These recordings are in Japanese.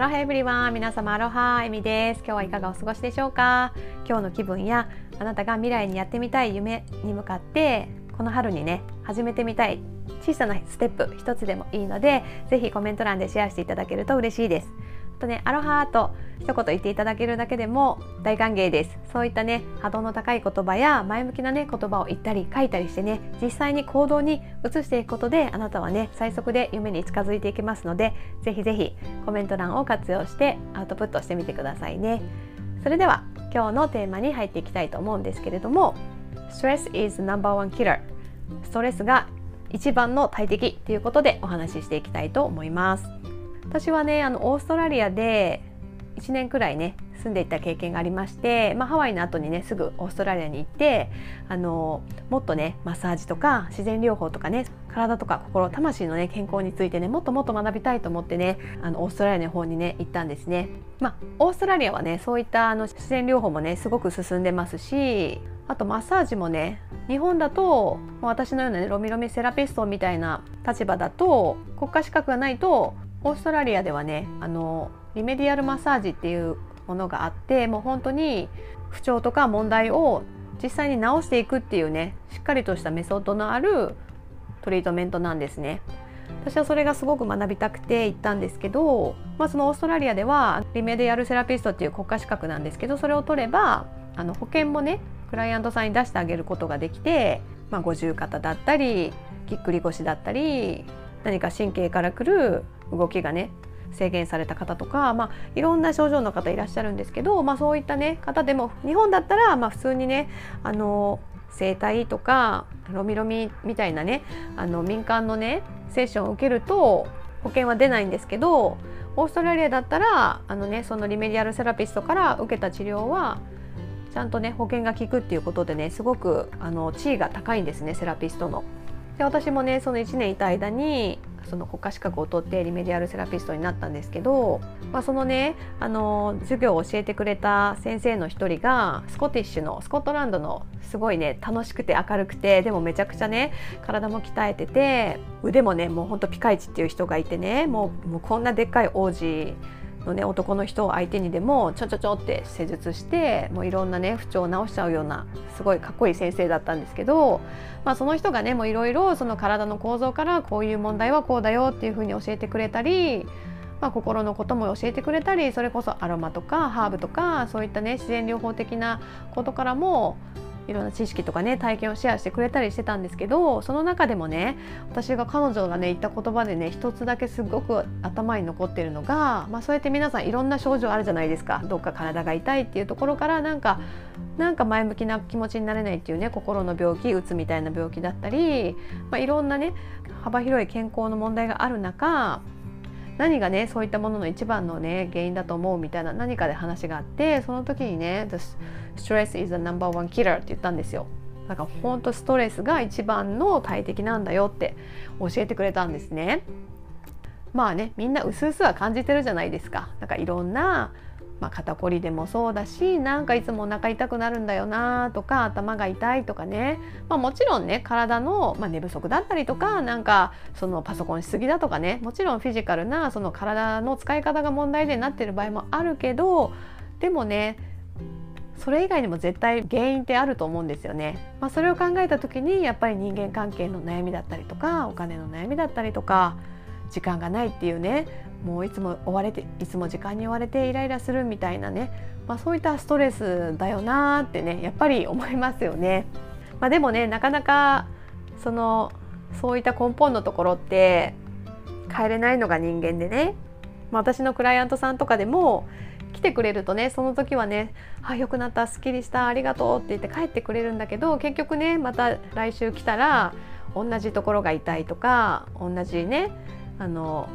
アロハエブリワン皆様アロハエミです。今日はいかがお過ごしでしょうか？今日の気分やあなたが未来にやってみたい夢に向かってこの春にね始めてみたい小さなステップ一つでもいいのでぜひコメント欄でシェアしていただけると嬉しいです。とねアロハと一言言っていただけるだけでも大歓迎です。そういったね波動の高い言葉や前向きなね言葉を言ったり書いたりしてね実際に行動に移していくことであなたはね最速で夢に近づいていけますのでぜひぜひコメント欄を活用してアウトプットしてみてくださいね。それでは今日のテーマに入っていきたいと思うんですけれども Stress is number one killer ストレスが一番の大敵ということでお話ししていきたいと思います。私はねあのオーストラリアで1年くらいね住んでいた経験がありまして、まあ、ハワイの後にねすぐオーストラリアに行ってあのもっとねマッサージとか自然療法とかね体とか心魂のね健康についてねもっともっと学びたいと思ってねあのオーストラリアの方にね行ったんですね。まあ、オーストラリアはねそういったあの自然療法もねすごく進んでますしあとマッサージもね日本だと私のようなねロミロミセラピストみたいな立場だと国家資格がないとオーストラリアではねあのリメディアルマッサージっていうものがあってもう本当に不調とか問題を実際に治していくっていうねしっかりとしたメソッドのあるトリートメントなんですね。私はそれがすごく学びたくて行ったんですけど、まあ、そのオーストラリアではリメディアルセラピストっていう国家資格なんですけどそれを取ればあの保険もねクライアントさんに出してあげることができて、まあ、五十肩だったりぎっくり腰だったり何か神経からくる動きがね制限された方とか、まあ、いろんな症状の方いらっしゃるんですけど、まあ、そういった、ね、方でも日本だったら、まあ、普通にねあの整体とかロミロミみたいなねあの民間のねセッションを受けると保険は出ないんですけどオーストラリアだったらあの、ね、そのリメディアルセラピストから受けた治療はちゃんとね保険が効くっていうことでねすごくあの地位が高いんですねセラピストの。で私もねその1年いた間にその国家資格を取ってリメディアルセラピストになったんですけど、まあ、そのねあの授業を教えてくれた先生の一人がスコティッシュのスコットランドのすごいね楽しくて明るくてでもめちゃくちゃね体も鍛えてて腕もねもうほんとピカイチっていう人がいてねもうもうこんなでっかい王子のね男の人を相手にでもちょちょちょって施術してもういろんなね不調を治しちゃうようなすごいかっこいい先生だったんですけど、まあ、その人がねもういろいろその体の構造からこういう問題はこうだよっていうふうに教えてくれたり、まあ、心のことも教えてくれたりそれこそアロマとかハーブとかそういったね自然療法的なことからもいろんな知識とかね体験をシェアしてくれたりしてたんですけどその中でもね私が彼女がね言った言葉でね一つだけすごく頭に残ってるのが、まあ、そうやって皆さんいろんな症状あるじゃないですか。どっか体が痛いっていうところからなんかなんか前向きな気持ちになれないっていうね心の病気うつみたいな病気だったり、まあ、いろんなね幅広い健康の問題がある中何がねそういったものの一番のね原因だと思うみたいな何かで話があってその時にね「The stress is the number one killer」って言ったんですよ。だから本当ストレスが一番の大敵なんだよって教えてくれたんですね。まあねみんなうすうすは感じてるじゃないですか。なんかいろんなまあ、肩こりでもそうだしなんかいつもお腹痛くなるんだよなとか頭が痛いとかね、まあ、もちろんね体の、まあ、寝不足だったりとかなんかそのパソコンしすぎだとかねもちろんフィジカルなその体の使い方が問題でなってる場合もあるけどでもねそれ以外にも絶対原因ってあると思うんですよね。まあ、それを考えた時にやっぱり人間関係の悩みだったりとかお金の悩みだったりとか時間がないっていうねもういつも追われていつも時間に追われてイライラするみたいなね、まあ、そういったストレスだよなってねやっぱり 思いますよね。まあ、でもねなかなかそのそういった根本のところって変えれないのが人間でね、まあ、私のクライアントさんとかでも来てくれるとねその時はね「あ良くなったすっきりしたありがとう」って言って帰ってくれるんだけど結局ねまた来週来たら同じところが痛いとか同じねあの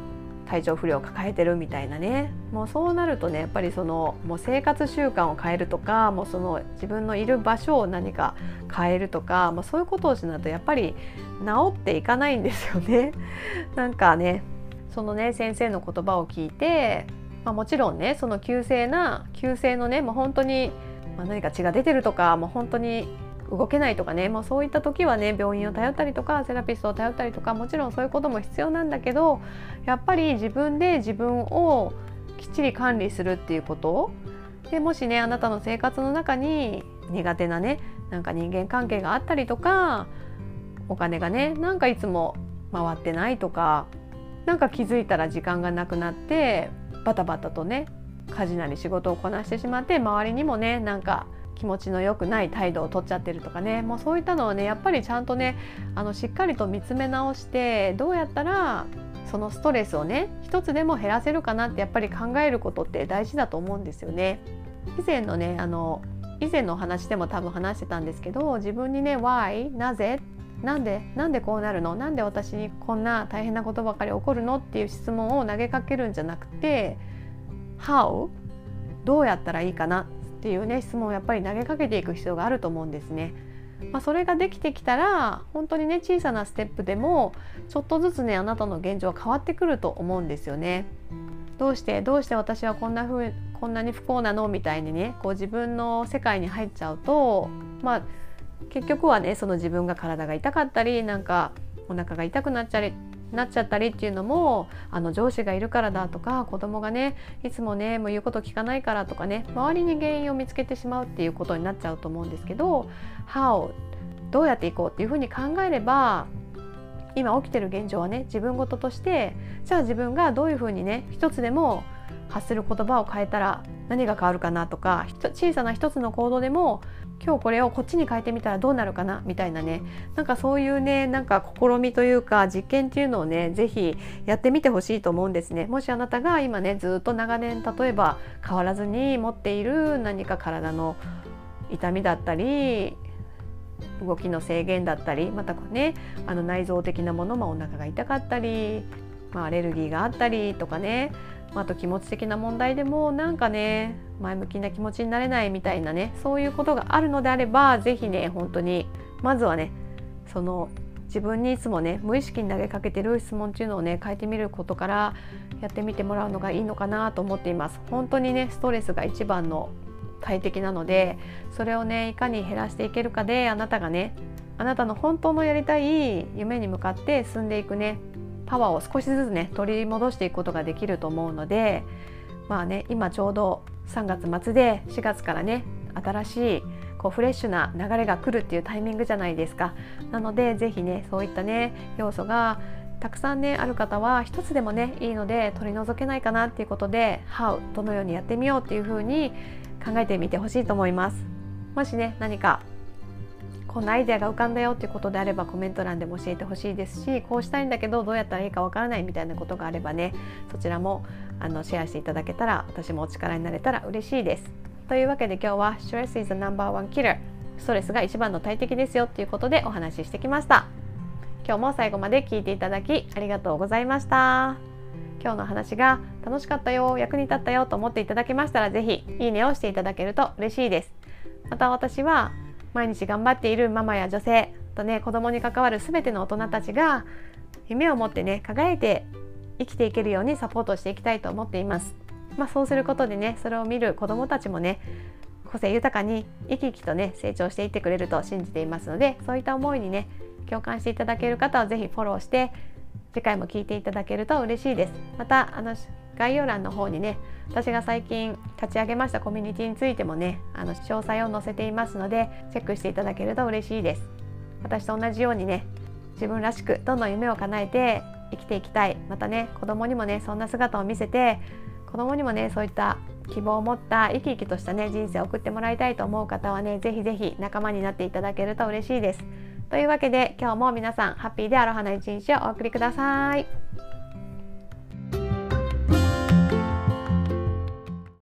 体調不良を抱えてるみたいなねもうそうなるとねやっぱりそのもう生活習慣を変えるとかもうその自分のいる場所を何か変えるとか、まあ、そういうことをしないとやっぱり治っていかないんですよね。なんかねそのね先生の言葉を聞いて、まあ、もちろんねその急性な急性のねもう本当に、まあ、何か血が出てるとかもう本当に動けないとかねもうそういった時はね病院を頼ったりとかセラピストを頼ったりとかもちろんそういうことも必要なんだけどやっぱり自分で自分をきっちり管理するっていうことでもしねあなたの生活の中に苦手なねなんか人間関係があったりとかお金がねなんかいつも回ってないとかなんか気づいたら時間がなくなってバタバタとね家事なり仕事をこなしてしまって周りにもねなんか気持ちの良くない態度を取っちゃってるとかねもうそういったのをねやっぱりちゃんとねあのしっかりと見つめ直してどうやったらそのストレスをね一つでも減らせるかなってやっぱり考えることって大事だと思うんですよね。以前のねあの以前のお話でも多分話してたんですけど自分にね「why?」なぜなんでなんでこうなるの？なんで私にこんな大変なことばかり起こるの？っていう質問を投げかけるんじゃなくて「How?」どうやったらいいかな？っていうね質問をやっぱり投げかけていく必要があると思うんですね。まあ、それができてきたら本当にね小さなステップでもちょっとずつねあなたの現状は変わってくると思うんですよね。どうしてどうして私はこんな風こんなに不幸なのみたいにねこう自分の世界に入っちゃうとまあ結局はねその自分が体が痛かったりなんかお腹が痛くなっちゃなっちゃったりっていうのもあの上司がいるからだとか子供がねいつもねもう言うこと聞かないからとかね周りに原因を見つけてしまうっていうことになっちゃうと思うんですけど「How」どうやっていこうっていうふうに考えれば今起きてる現状はね自分事としてじゃあ自分がどういうふうにね一つでも発する言葉を変えたら何が変わるかなとか小さな一つの行動でも今日これをこっちに変えてみたらどうなるかなみたいなね。なんかそういうねなんか試みというか実験っていうのをね是非やってみてほしいと思うんですね。もしあなたが今ねずっと長年例えば変わらずに持っている何か体の痛みだったり動きの制限だったりまたねあの内臓的なものもお腹が痛かったり、まあ、アレルギーがあったりとかねあと気持ち的な問題でもなんかね前向きな気持ちになれないみたいなねそういうことがあるのであれば是非ね本当にまずはねその自分にいつもね無意識に投げかけてる質問っていうのをね変えてみることからやってみてもらうのがいいのかなと思っています。本当にねストレスが一番の大敵なのでそれをねいかに減らしていけるかであなたがねあなたの本当のやりたい夢に向かって進んでいくねパワーを少しずつね取り戻していくことができると思うのでまあね今ちょうど3月末で4月からね新しいこうフレッシュな流れが来るっていうタイミングじゃないですか。なので是非ねそういったね要素がたくさんねある方は一つでもねいいので取り除けないかなっていうことで「How」どのようにやってみようっていうふうに考えてみてほしいと思います。もしね何かこんなアイデアが浮かんだよっていうことであればコメント欄でも教えてほしいですしこうしたいんだけどどうやったらいいかわからないみたいなことがあればねそちらもあのシェアしていただけたら私もお力になれたら嬉しいです。というわけで今日は Stress is the number one killer ストレスが一番の大敵ですよっていうことでお話ししてきました。今日も最後まで聞いていただきありがとうございました。今日の話が楽しかったよ役に立ったよと思っていただけましたら是非いいねをしていただけると嬉しいですまた私は毎日頑張っているママや女性とね子供に関わる全ての大人たちが夢を持ってね輝いて生きていけるようにサポートしていきたいと思っています。まあ、そうすることでねそれを見る子どもたちもね個性豊かに生き生きとね成長していってくれると信じていますのでそういった思いにね共感していただける方は是非フォローして次回も聞いていただけると嬉しいです。またあの概要欄の方にね私が最近立ち上げましたコミュニティについてもねあの詳細を載せていますのでチェックしていただけると嬉しいです。私と同じようにね自分らしくどんどん夢を叶えて生きていきたい。またね子供にもねそんな姿を見せて子供にもねそういった希望を持った生き生きとしたね人生を送ってもらいたいと思う方はね是非是非仲間になっていただけると嬉しいです。というわけで今日も皆さんハッピーでアロハな一日をお送りください。